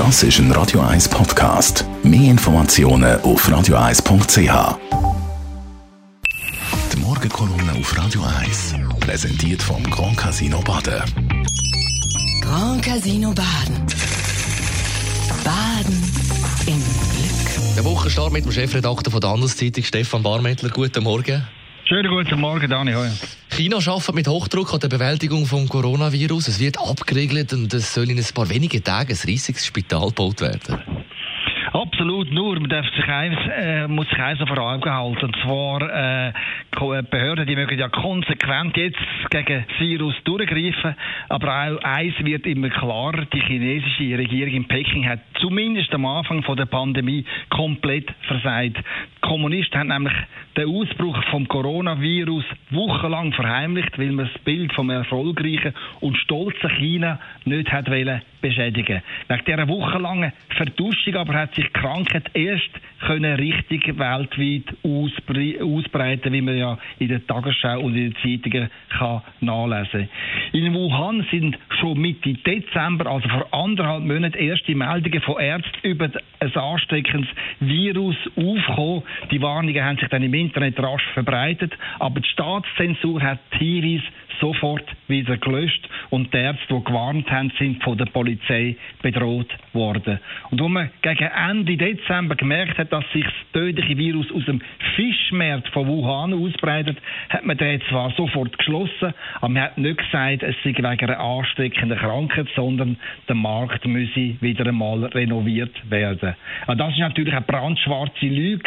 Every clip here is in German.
Das ist ein Radio 1 Podcast. Mehr Informationen auf radio1.ch. Die Morgenkolumne auf Radio 1 präsentiert vom Grand Casino Baden. Grand Casino Baden. Baden im Glück. Der Wochenstart mit dem Chefredakteur von der Handelszeitung, Stefan Barmettler. Guten Morgen. Schönen guten Morgen, Dani. Hoi. China arbeitet mit Hochdruck an der Bewältigung des Coronavirus. Es wird abgeriegelt und es soll in ein paar wenigen Tagen ein riesiges Spital gebaut werden. Absolut, nur man darf sich eins, äh, muss sich eins vor Augen halten. Und zwar, äh, Behörden, die mögen ja konsequent jetzt gegen Virus durchgreifen. Aber auch eins wird immer klarer, die chinesische Regierung in Peking hat zumindest am Anfang von der Pandemie komplett versagt. Die Kommunisten haben nämlich den Ausbruch vom Coronavirus wochenlang verheimlicht, weil man das Bild vom erfolgreichen und stolzen China nicht hat beschädigen. Nach dieser wochenlangen Verduschung aber hat sich die Krankheit erst können richtig weltweit ausbreiten, wie man ja in der Tagesschau und in den Zeitungen kann nachlesen. In Wuhan sind schon Mitte Dezember, also vor anderthalb Monaten, erste Meldungen von Ärzten über ein ansteckendes Virus aufgekommen. Die Warnungen haben sich dann im Internet rasch verbreitet, aber die Staatszensur hat Hinweise sofort wieder gelöscht und die Ärzte, die gewarnt haben, sind von der Polizei bedroht worden. Und als man gegen Ende Dezember gemerkt hat, dass sich das tödliche Virus aus dem Fischmarkt von Wuhan ausbreitet, hat man den zwar sofort geschlossen, aber man hat nicht gesagt, es sei wegen einer ansteckenden Krankheit, sondern der Markt müsse wieder einmal renoviert werden. Aber das ist natürlich eine brandschwarze Lüge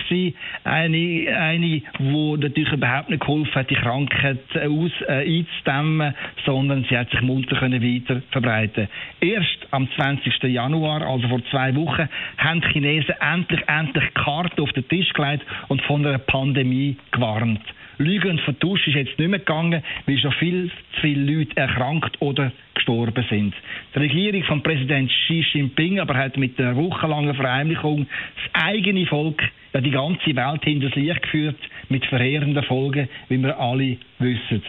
eine, eine, die natürlich überhaupt nicht geholfen hat, die Krankheit aus, äh, einzudämmen, sondern sie hat sich munter können weiter verbreiten. Erst am 20. Januar, also vor zwei Wochen, haben die Chinesen endlich, endlich Karten auf den Tisch gelegt und von einer Pandemie gewarnt. Lügen und Vertusch ist jetzt nicht mehr gegangen, weil schon viel zu viele Leute erkrankt oder gestorben sind. Die Regierung von Präsident Xi Jinping aber hat mit einer wochenlangen Verheimlichung das eigene Volk ja die ganze Welt hinters Licht geführt mit verheerenden Folgen, wie wir alle wissen.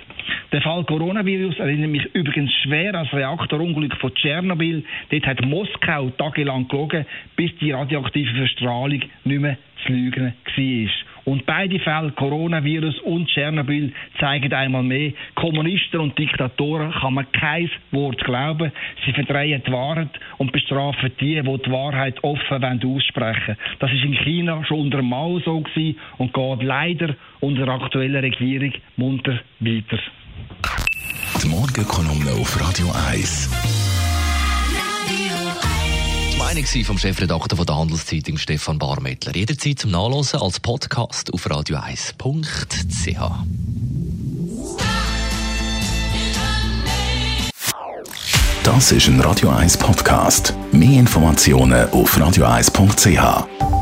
Der Fall Coronavirus erinnert mich übrigens schwer an das Reaktorunglück von Tschernobyl. Dort hat Moskau tagelang gelogen, bis die radioaktive Verstrahlung nicht mehr zu lügen war. Und beide Fälle, Coronavirus und Tschernobyl, zeigen einmal mehr, Kommunisten und Diktatoren kann man kein Wort glauben. Sie verdrehen die Wahrheit und bestrafen die, die die Wahrheit offen aussprechen wollen. Das ist in China schon unter Mao so gewesen und geht leider unter der aktuellen Regierung munter weiter. Die Morgenkolumne auf Radio 1. Meinung vom Chefredakteur von der Handelszeitung Stefan Barmettler. Jederzeit zum Nachlesen als Podcast auf radio1.ch. Das ist ein Radio 1 Podcast. Mehr Informationen auf radio1.ch.